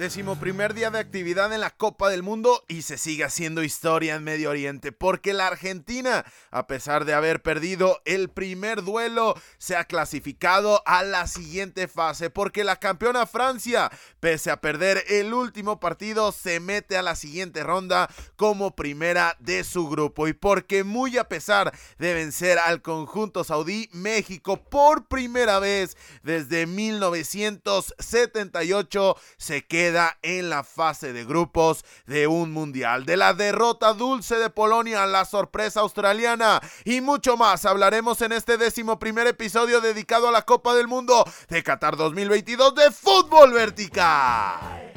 Décimo primer día de actividad en la Copa del Mundo y se sigue haciendo historia en Medio Oriente porque la Argentina, a pesar de haber perdido el primer duelo, se ha clasificado a la siguiente fase porque la campeona Francia, pese a perder el último partido, se mete a la siguiente ronda como primera de su grupo. Y porque muy a pesar de vencer al conjunto saudí, México por primera vez desde 1978 se queda en la fase de grupos de un mundial. De la derrota dulce de Polonia, la sorpresa australiana y mucho más hablaremos en este décimo primer episodio dedicado a la Copa del Mundo de Qatar 2022 de fútbol vertical.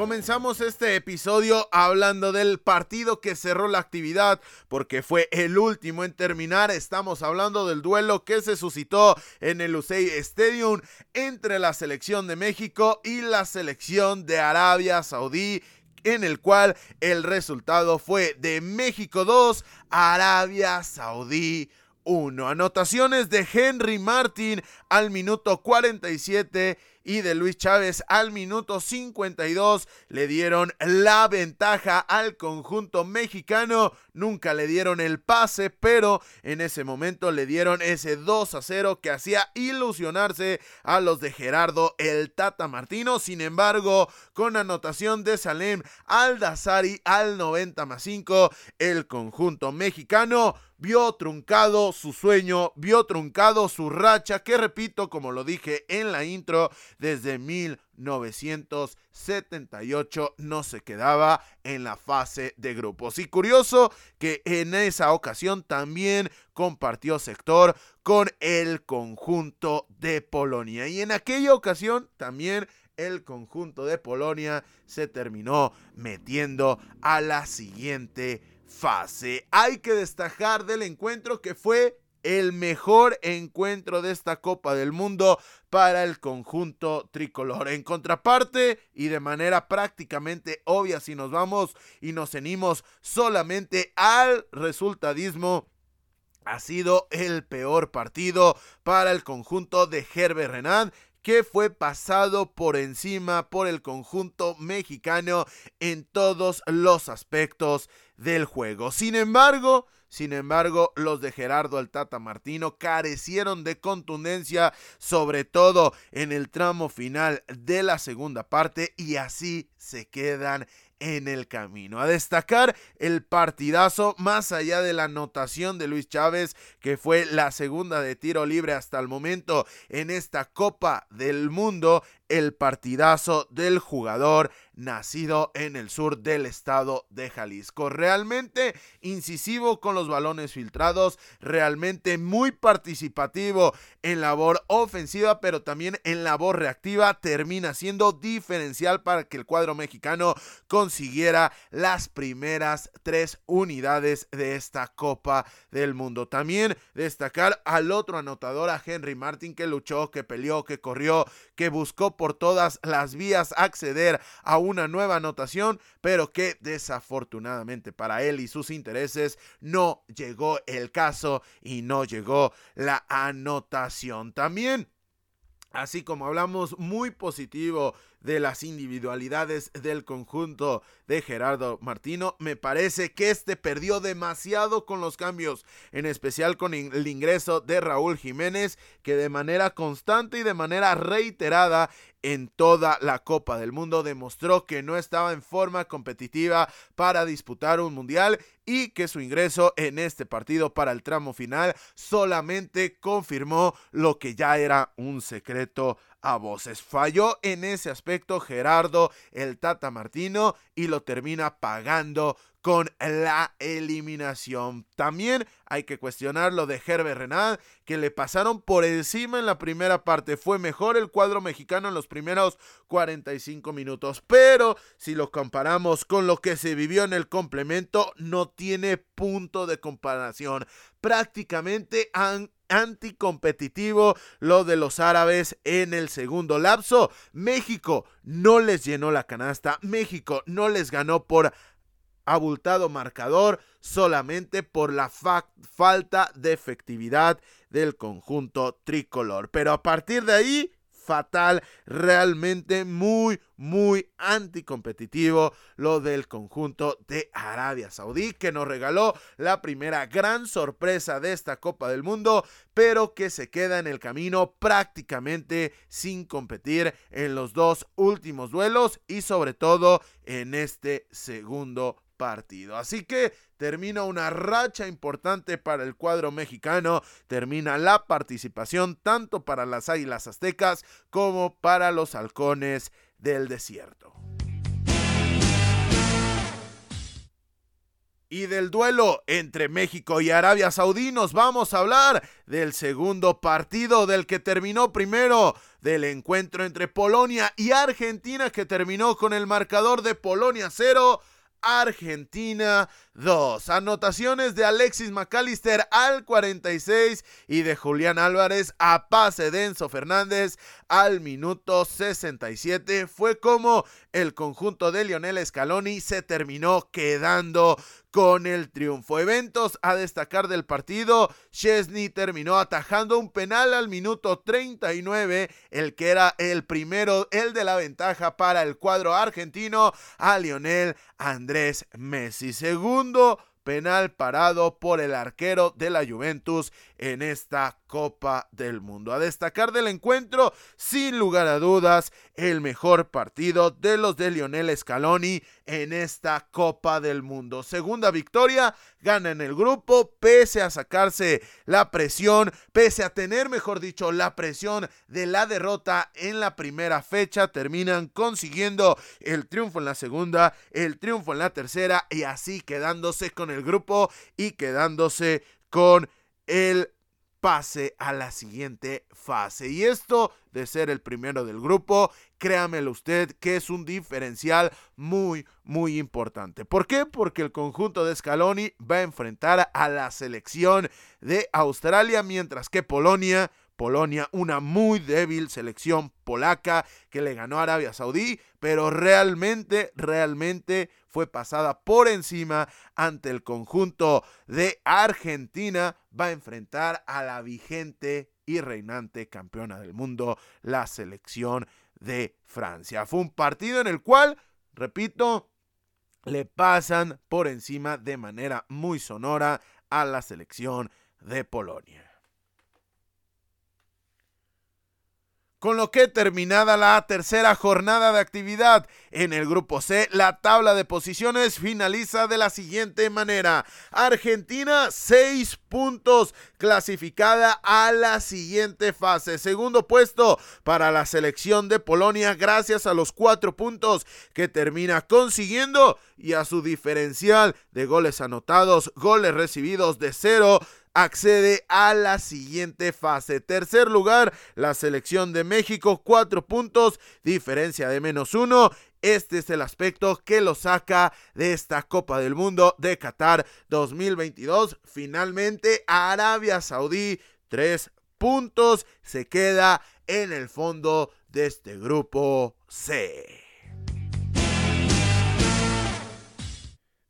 Comenzamos este episodio hablando del partido que cerró la actividad porque fue el último en terminar. Estamos hablando del duelo que se suscitó en el Lusail Stadium entre la selección de México y la selección de Arabia Saudí en el cual el resultado fue de México 2, Arabia Saudí 1. Anotaciones de Henry Martin al minuto 47 y de Luis Chávez al minuto 52 le dieron la ventaja al conjunto mexicano. Nunca le dieron el pase, pero en ese momento le dieron ese 2 a 0 que hacía ilusionarse a los de Gerardo el Tata Martino. Sin embargo, con anotación de Salem Aldazari al 90 más 5, el conjunto mexicano vio truncado su sueño, vio truncado su racha, que repito, como lo dije en la intro, desde 1978 no se quedaba en la fase de grupos. Y curioso que en esa ocasión también compartió sector con el conjunto de Polonia. Y en aquella ocasión también el conjunto de Polonia se terminó metiendo a la siguiente fase. Hay que destacar del encuentro que fue el mejor encuentro de esta Copa del Mundo para el conjunto tricolor. En contraparte y de manera prácticamente obvia, si nos vamos y nos cenimos solamente al resultadismo, ha sido el peor partido para el conjunto de Herbert Renard que fue pasado por encima por el conjunto mexicano en todos los aspectos del juego. Sin embargo, sin embargo, los de Gerardo el Tata Martino carecieron de contundencia, sobre todo en el tramo final de la segunda parte, y así se quedan en el camino. A destacar el partidazo más allá de la anotación de Luis Chávez, que fue la segunda de tiro libre hasta el momento en esta Copa del Mundo, el partidazo del jugador nacido en el sur del estado de Jalisco. Realmente incisivo con los balones filtrados, realmente muy participativo en labor ofensiva, pero también en labor reactiva, termina siendo diferencial para que el cuadro mexicano consiguiera las primeras tres unidades de esta Copa del Mundo. También destacar al otro anotador, a Henry Martin, que luchó, que peleó, que corrió, que buscó por todas las vías acceder a una nueva anotación, pero que desafortunadamente para él y sus intereses no llegó el caso y no llegó la anotación. También Así como hablamos muy positivo de las individualidades del conjunto de Gerardo Martino, me parece que este perdió demasiado con los cambios, en especial con el ingreso de Raúl Jiménez, que de manera constante y de manera reiterada en toda la Copa del Mundo demostró que no estaba en forma competitiva para disputar un mundial y que su ingreso en este partido para el tramo final solamente confirmó lo que ya era un secreto a voces. Falló en ese aspecto Gerardo el Tata Martino y lo termina pagando con la eliminación. También hay que cuestionar lo de Herbert Renard, que le pasaron por encima en la primera parte. Fue mejor el cuadro mexicano en los primeros 45 minutos, pero si lo comparamos con lo que se vivió en el complemento, no tiene punto de comparación. Prácticamente anticompetitivo lo de los árabes en el segundo lapso. México no les llenó la canasta, México no les ganó por abultado marcador solamente por la falta de efectividad del conjunto tricolor. Pero a partir de ahí fatal, realmente muy, muy anticompetitivo lo del conjunto de Arabia Saudí, que nos regaló la primera gran sorpresa de esta Copa del Mundo, pero que se queda en el camino prácticamente sin competir en los dos últimos duelos y sobre todo en este segundo partido. Así que termina una racha importante para el cuadro mexicano, termina la participación tanto para las Águilas Aztecas como para los Halcones del Desierto. Y del duelo entre México y Arabia Saudí nos vamos a hablar del segundo partido del que terminó primero, del encuentro entre Polonia y Argentina que terminó con el marcador de Polonia 0, Argentina 2. Anotaciones de Alexis McAllister al 46 y de Julián Álvarez a pase de Enzo Fernández al minuto 67. Fue como el conjunto de Lionel Scaloni se terminó quedando con el triunfo. Eventos a destacar del partido. Chesney terminó atajando un penal al minuto 39, el que era el primero, el de la ventaja para el cuadro argentino, a Lionel Andrés Messi. Segundo penal parado por el arquero de la Juventus en esta Copa del Mundo. A destacar del encuentro, sin lugar a dudas, el mejor partido de los de Lionel Scaloni en esta Copa del Mundo. Segunda victoria, gana en el grupo, pese a sacarse la presión, pese a tener, mejor dicho, la presión de la derrota en la primera fecha, terminan consiguiendo el triunfo en la segunda, el triunfo en la tercera y así quedándose con el grupo y quedándose con el pase a la siguiente fase. Y esto de ser el primero del grupo, créamelo usted que es un diferencial muy, muy importante. ¿Por qué? Porque el conjunto de Scaloni va a enfrentar a la selección de Australia, mientras que Polonia Polonia, una muy débil selección polaca que le ganó a Arabia Saudí, pero realmente, realmente fue pasada por encima ante el conjunto de Argentina. Va a enfrentar a la vigente y reinante campeona del mundo, la selección de Francia. Fue un partido en el cual, repito, le pasan por encima de manera muy sonora a la selección de Polonia. Con lo que terminada la tercera jornada de actividad en el grupo C, la tabla de posiciones finaliza de la siguiente manera. Argentina, 6 puntos, clasificada a la siguiente fase. Segundo puesto para la selección de Polonia, gracias a los 4 puntos que termina consiguiendo y a su diferencial de goles anotados, goles recibidos de 0 accede a la siguiente fase. Tercer lugar, la selección de México, cuatro puntos, diferencia de menos uno. Este es el aspecto que lo saca de esta Copa del Mundo de Qatar 2022. Finalmente, Arabia Saudí, tres puntos, se queda en el fondo de este grupo C.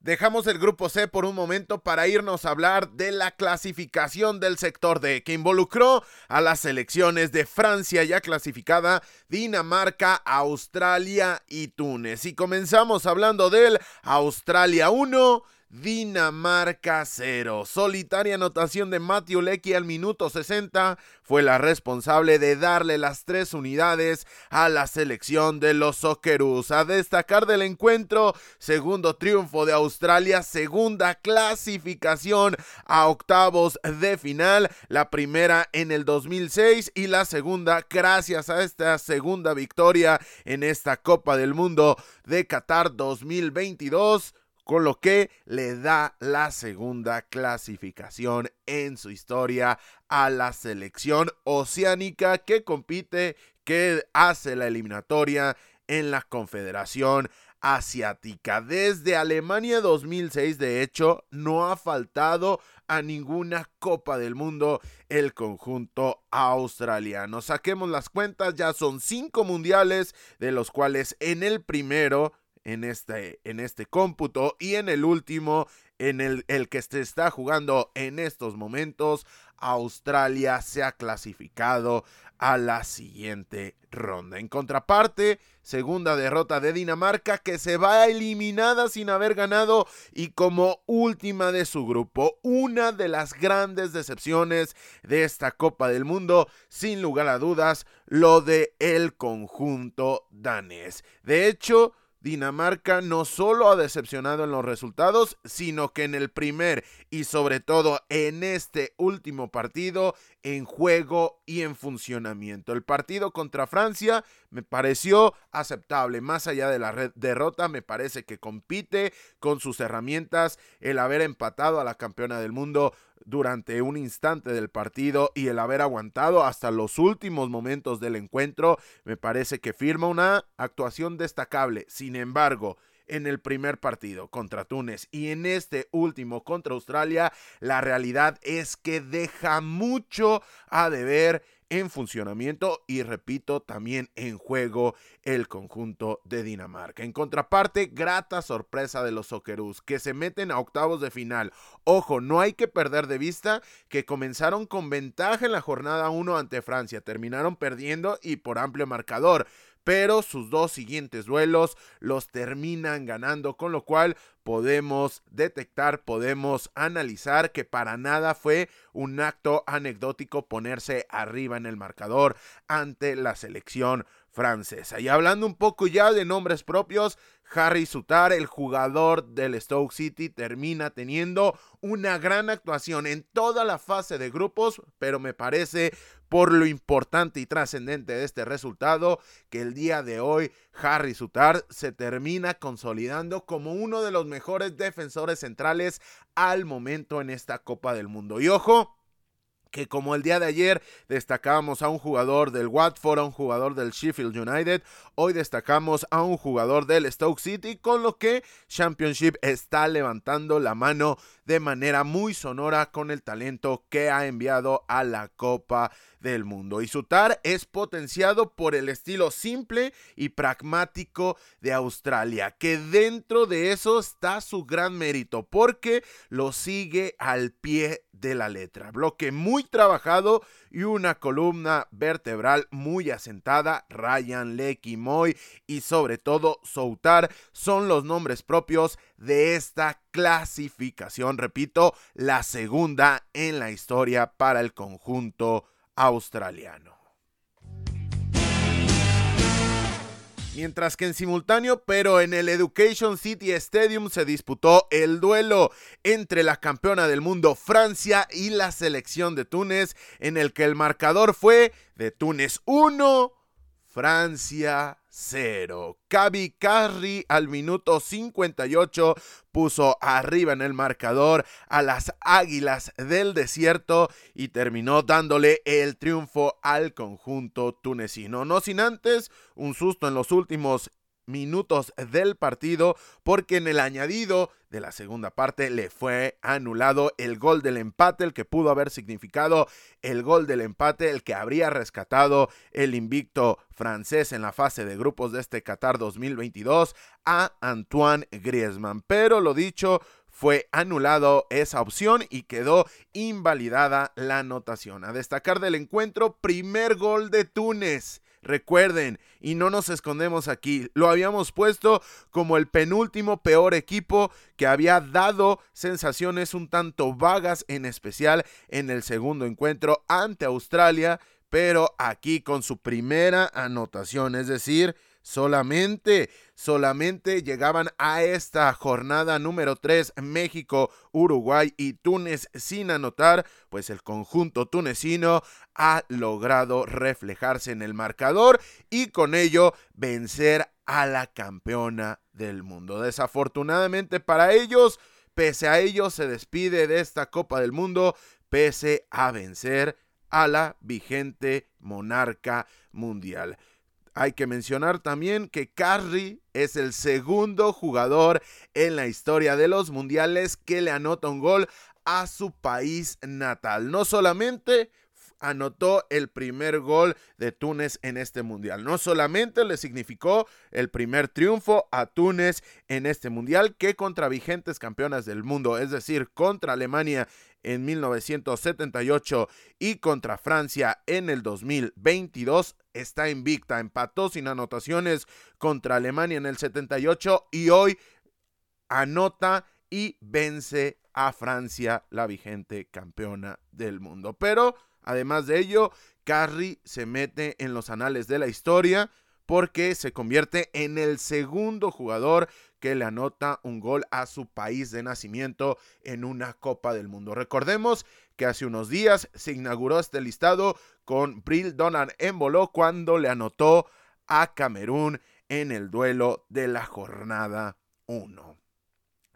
Dejamos el grupo C por un momento para irnos a hablar de la clasificación del sector D, que involucró a las selecciones de Francia ya clasificada, Dinamarca, Australia y Túnez. Y comenzamos hablando del Australia 1, Dinamarca 0. Solitaria anotación de Matthew Lecky al minuto 60 fue la responsable de darle las tres unidades a la selección de los Socceroos. A destacar del encuentro, segundo triunfo de Australia, segunda clasificación a octavos de final, la primera en el 2006 y la segunda gracias a esta segunda victoria en esta Copa del Mundo de Qatar 2022 con lo que le da la segunda clasificación en su historia a la selección oceánica que compite, que hace la eliminatoria en la Confederación Asiática. Desde Alemania 2006, de hecho, no ha faltado a ninguna Copa del Mundo el conjunto australiano. Saquemos las cuentas, ya son cinco mundiales, de los cuales en el primero en este, en este cómputo y en el último, en el, el que se está jugando en estos momentos, Australia se ha clasificado a la siguiente ronda. En contraparte, segunda derrota de Dinamarca que se va eliminada sin haber ganado y como última de su grupo, una de las grandes decepciones de esta Copa del Mundo, sin lugar a dudas, lo de el conjunto danés. De hecho, Dinamarca no solo ha decepcionado en los resultados, sino que en el primer y sobre todo en este último partido, en juego y en funcionamiento. El partido contra Francia me pareció aceptable, más allá de la derrota, me parece que compite con sus herramientas, el haber empatado a la campeona del mundo durante un instante del partido y el haber aguantado hasta los últimos momentos del encuentro, me parece que firma una actuación destacable. Sin embargo, en el primer partido contra Túnez y en este último contra Australia, la realidad es que deja mucho a deber en funcionamiento y repito también en juego el conjunto de Dinamarca. En contraparte, grata sorpresa de los Socceroos que se meten a octavos de final. Ojo, no hay que perder de vista que comenzaron con ventaja en la jornada 1 ante Francia, terminaron perdiendo y por amplio marcador pero sus dos siguientes duelos los terminan ganando, con lo cual podemos detectar, podemos analizar que para nada fue un acto anecdótico ponerse arriba en el marcador ante la selección francesa. Y hablando un poco ya de nombres propios, Harry Sutar, el jugador del Stoke City, termina teniendo una gran actuación en toda la fase de grupos, pero me parece por lo importante y trascendente de este resultado que el día de hoy Harry Sutar se termina consolidando como uno de los mejores defensores centrales al momento en esta Copa del Mundo. Y ojo, que como el día de ayer destacábamos a un jugador del Watford, a un jugador del Sheffield United, hoy destacamos a un jugador del Stoke City, con lo que Championship está levantando la mano de manera muy sonora con el talento que ha enviado a la Copa del Mundo. Y Sutar es potenciado por el estilo simple y pragmático de Australia, que dentro de eso está su gran mérito, porque lo sigue al pie de la letra. Bloque muy trabajado y una columna vertebral muy asentada. Ryan, Lecky, Moy y sobre todo Soutar son los nombres propios de esta clasificación. Repito, la segunda en la historia para el conjunto australiano. Mientras que en simultáneo, pero en el Education City Stadium se disputó el duelo entre la campeona del mundo Francia y la selección de Túnez, en el que el marcador fue de Túnez 1, Francia 0. Kabi Carri al minuto 58 puso arriba en el marcador a las Águilas del Desierto y terminó dándole el triunfo al conjunto tunecino. No sin antes un susto en los últimos minutos del partido porque en el añadido de la segunda parte le fue anulado el gol del empate, el que pudo haber significado el gol del empate, el que habría rescatado el invicto francés en la fase de grupos de este Qatar 2022 a Antoine Griezmann. Pero lo dicho, fue anulado esa opción y quedó invalidada la anotación. A destacar del encuentro, primer gol de Túnez recuerden, y no nos escondemos aquí, lo habíamos puesto como el penúltimo peor equipo que había dado sensaciones un tanto vagas, en especial en el segundo encuentro ante Australia, pero aquí con su primera anotación, es decir, solamente, solamente llegaban a esta jornada número 3 México, Uruguay y Túnez sin anotar, pues el conjunto tunecino ha logrado reflejarse en el marcador y con ello vencer a la campeona del mundo. Desafortunadamente para ellos, pese a ello se despide de esta Copa del Mundo, pese a vencer a la vigente monarca mundial. Hay que mencionar también que Carri es el segundo jugador en la historia de los mundiales que le anota un gol a su país natal. No solamente anotó el primer gol de Túnez en este mundial. No solamente le significó el primer triunfo a Túnez en este mundial que contra vigentes campeonas del mundo, es decir, contra Alemania en 1978 y contra Francia en el 2022 está invicta, empató sin anotaciones contra Alemania en el 78 y hoy anota y vence a Francia, la vigente campeona del mundo. Pero además de ello, Carri se mete en los anales de la historia porque se convierte en el segundo jugador que le anota un gol a su país de nacimiento en una Copa del Mundo. Recordemos que hace unos días se inauguró este listado con Brill Donan en Boló cuando le anotó a Camerún en el duelo de la jornada 1.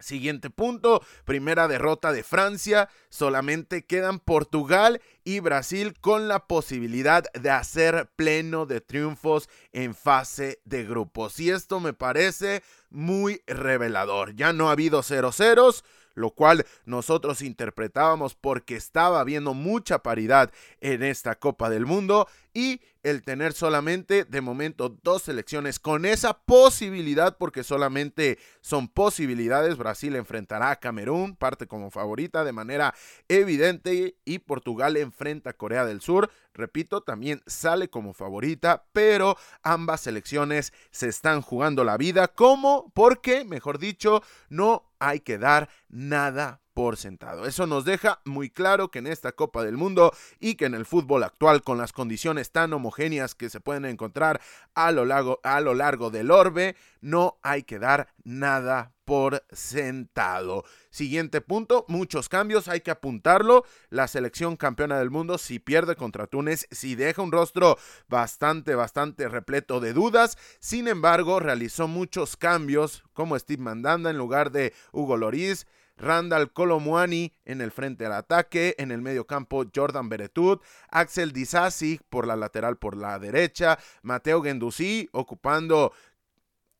Siguiente punto, primera derrota de Francia, solamente quedan Portugal y Brasil con la posibilidad de hacer pleno de triunfos en fase de grupos. Y esto me parece muy revelador. Ya no ha habido 0 ceros, lo cual nosotros interpretábamos porque estaba habiendo mucha paridad en esta Copa del Mundo y el tener solamente de momento dos selecciones con esa posibilidad, porque solamente son posibilidades, Brasil enfrentará a Camerún, parte como favorita de manera evidente, y Portugal enfrenta a Corea del Sur, repito, también sale como favorita, pero ambas selecciones se están jugando la vida, como porque, mejor dicho, no hay que dar nada por sentado. Eso nos deja muy claro que en esta Copa del Mundo y que en el fútbol actual con las condiciones tan homogéneas que se pueden encontrar a lo largo, a lo largo del orbe, no hay que dar nada por sentado. Siguiente punto, muchos cambios, hay que apuntarlo. La selección campeona del mundo si pierde contra Túnez, si deja un rostro bastante, bastante repleto de dudas. Sin embargo, realizó muchos cambios como Steve Mandanda en lugar de Hugo Loris. Randall Colomuani en el frente al ataque, en el medio campo Jordan Beretut, Axel Disasi por la lateral por la derecha, Mateo Gendouzi ocupando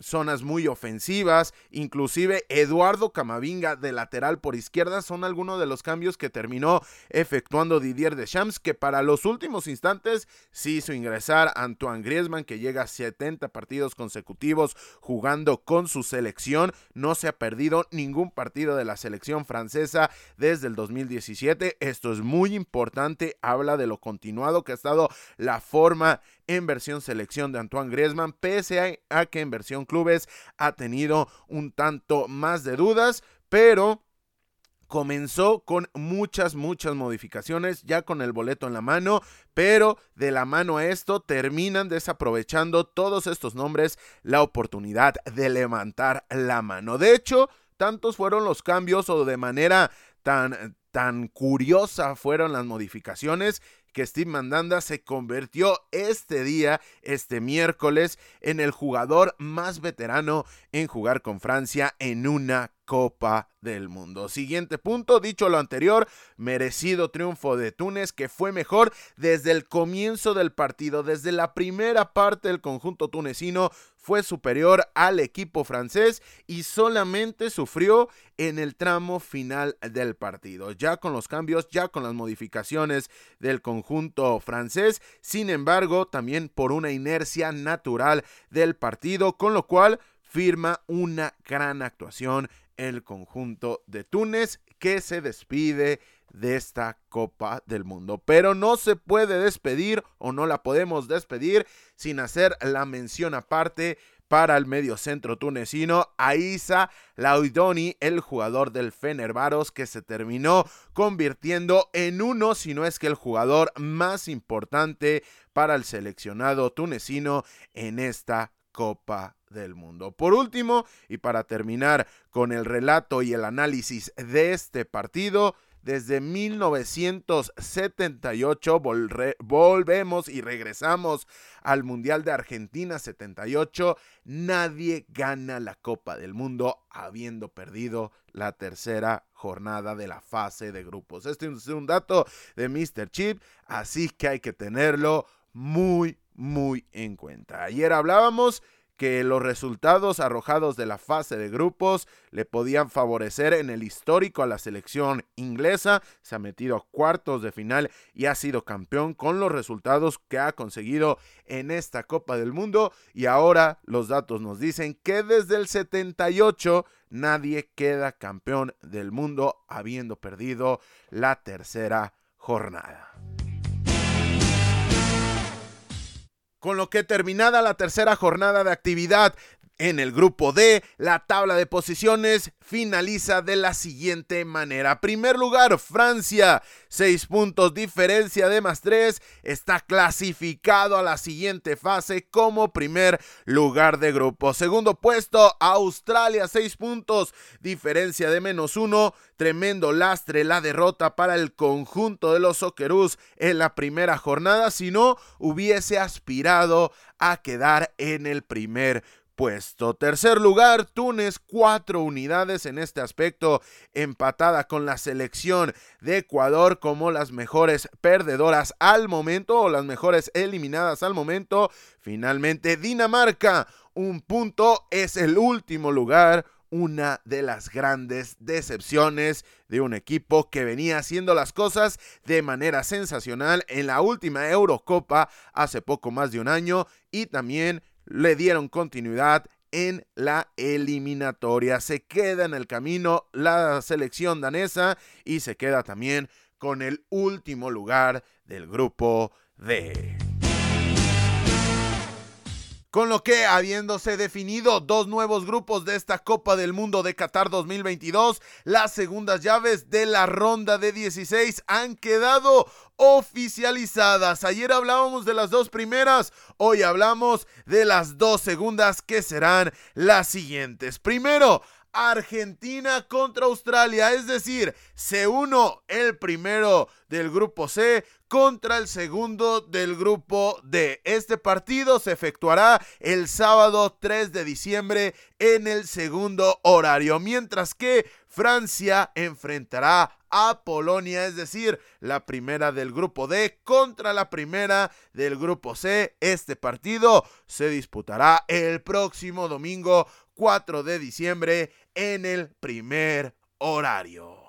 zonas muy ofensivas, inclusive Eduardo Camavinga de lateral por izquierda son algunos de los cambios que terminó efectuando Didier Deschamps, que para los últimos instantes sí hizo ingresar Antoine Griezmann, que llega a 70 partidos consecutivos jugando con su selección, no se ha perdido ningún partido de la selección francesa desde el 2017, esto es muy importante, habla de lo continuado que ha estado la forma en versión selección de Antoine Griezmann, pese a, que en versión clubes ha tenido un tanto más de dudas, pero comenzó con muchas, muchas modificaciones, ya con el boleto en la mano, pero de la mano a esto terminan desaprovechando todos estos nombres la oportunidad de levantar la mano. De hecho, tantos fueron los cambios o de manera tan, tan curiosa fueron las modificaciones que Steve Mandanda se convirtió este día, este miércoles, en el jugador más veterano en jugar con Francia en una Copa del Mundo. Siguiente punto, dicho lo anterior, merecido triunfo de Túnez que fue mejor desde el comienzo del partido, desde la primera parte del conjunto tunecino fue superior al equipo francés y solamente sufrió en el tramo final del partido. Ya con los cambios, ya con las modificaciones del conjunto francés, sin embargo, también por una inercia natural del partido, con lo cual firma una gran actuación el conjunto de Túnez que se despide de esta Copa del Mundo. Pero no se puede despedir o no la podemos despedir sin hacer la mención aparte para el mediocentro tunecino Aisa Laudoni, el jugador del Fenerbaros que se terminó convirtiendo en uno, si no es que el jugador más importante para el seleccionado tunecino en esta Copa del Mundo. Por último, y para terminar con el relato y el análisis de este partido, desde 1978 volvemos y regresamos al Mundial de Argentina 78. Nadie gana la Copa del Mundo habiendo perdido la tercera jornada de la fase de grupos. Este es un dato de Mr. Chip, así que hay que tenerlo muy, muy en cuenta. Ayer hablábamos que los resultados arrojados de la fase de grupos le podían favorecer en el histórico a la selección inglesa. Se ha metido a cuartos de final y ha sido campeón con los resultados que ha conseguido en esta Copa del Mundo. Y ahora los datos nos dicen que desde el 78 nadie queda campeón del mundo habiendo perdido la tercera jornada. Con lo que terminada la tercera jornada de actividad en el grupo D, la tabla de posiciones finaliza de la siguiente manera. Primer lugar, Francia, 6 puntos, diferencia de más 3, está clasificado a la siguiente fase como primer lugar de grupo. Segundo puesto, Australia, 6 puntos, diferencia de menos 1, tremendo lastre la derrota para el conjunto de los Socceroos en la primera jornada, si no hubiese aspirado a quedar en el primer puesto. Tercer lugar, Túnez, cuatro unidades en este aspecto, empatada con la selección de Ecuador como las mejores perdedoras al momento o las mejores eliminadas al momento. Finalmente, Dinamarca, un punto, es el último lugar. Una de las grandes decepciones de un equipo que venía haciendo las cosas de manera sensacional en la última Eurocopa hace poco más de un año y también le dieron continuidad en la eliminatoria. Se queda en el camino la selección danesa y se queda también con el último lugar del grupo D. Con lo que, habiéndose definido dos nuevos grupos de esta Copa del Mundo de Qatar 2022, las segundas llaves de la ronda de 16 han quedado oficializadas. Ayer hablábamos de las dos primeras, hoy hablamos de las dos segundas que serán las siguientes. Primero, Argentina contra Australia, es decir, se uno el primero del grupo C contra el segundo del grupo D. Este partido se efectuará el sábado 3 de diciembre en el segundo horario, mientras que Francia enfrentará a Polonia, es decir, la primera del grupo D contra la primera del grupo C. Este partido se disputará el próximo domingo 4 de diciembre en el primer horario.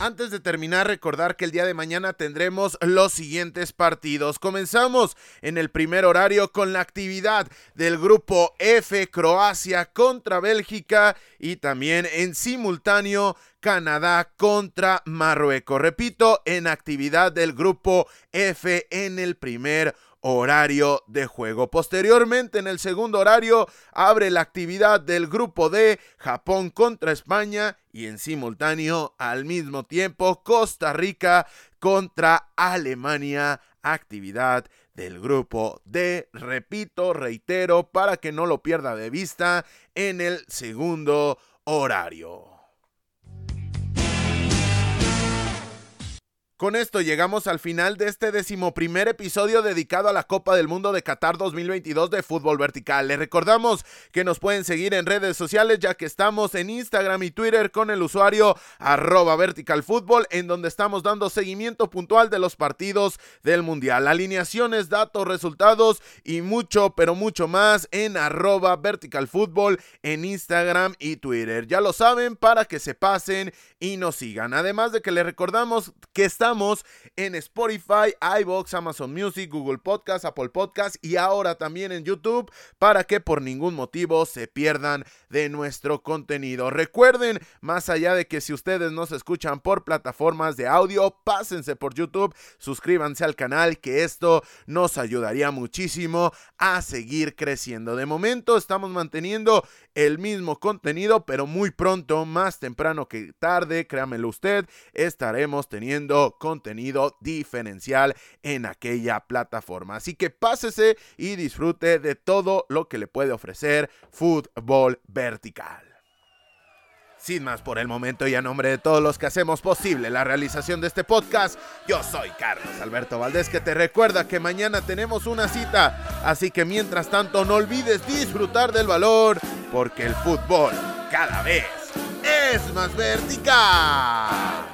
Antes de terminar, recordar que el día de mañana tendremos los siguientes partidos. Comenzamos en el primer horario con la actividad del grupo F, Croacia contra Bélgica y también en simultáneo Canadá contra Marruecos. Repito, en actividad del grupo F en el primer horario de juego. Posteriormente, en el segundo horario, abre la actividad del grupo D, Japón contra España y en simultáneo, al mismo tiempo, Costa Rica contra Alemania, actividad del grupo D. Repito, reitero, para que no lo pierda de vista en el segundo horario. Con esto llegamos al final de este decimoprimer episodio dedicado a la Copa del Mundo de Qatar 2022 de fútbol vertical. Les recordamos que nos pueden seguir en redes sociales ya que estamos en Instagram y Twitter con el usuario arroba verticalfútbol en donde estamos dando seguimiento puntual de los partidos del Mundial. Alineaciones, datos, resultados y mucho, pero mucho más en arroba verticalfútbol en Instagram y Twitter. Ya lo saben para que se pasen y nos sigan. Además de que les recordamos que estamos En Spotify, iBox, Amazon Music, Google Podcast, Apple Podcast y ahora también en YouTube para que por ningún motivo se pierdan de nuestro contenido. Recuerden, más allá de que si ustedes nos escuchan por plataformas de audio, pásense por YouTube, suscríbanse al canal que esto nos ayudaría muchísimo a seguir creciendo. De momento estamos manteniendo el mismo contenido, pero muy pronto, más temprano que tarde, créamelo usted, estaremos teniendo contenido diferencial en aquella plataforma. Así que pásese y disfrute de todo lo que le puede ofrecer Fútbol Vertical. Sin más por el momento y a nombre de todos los que hacemos posible la realización de este podcast, yo soy Carlos Alberto Valdés que te recuerda que mañana tenemos una cita, así que mientras tanto no olvides disfrutar del valor, porque el fútbol cada vez es más vertical.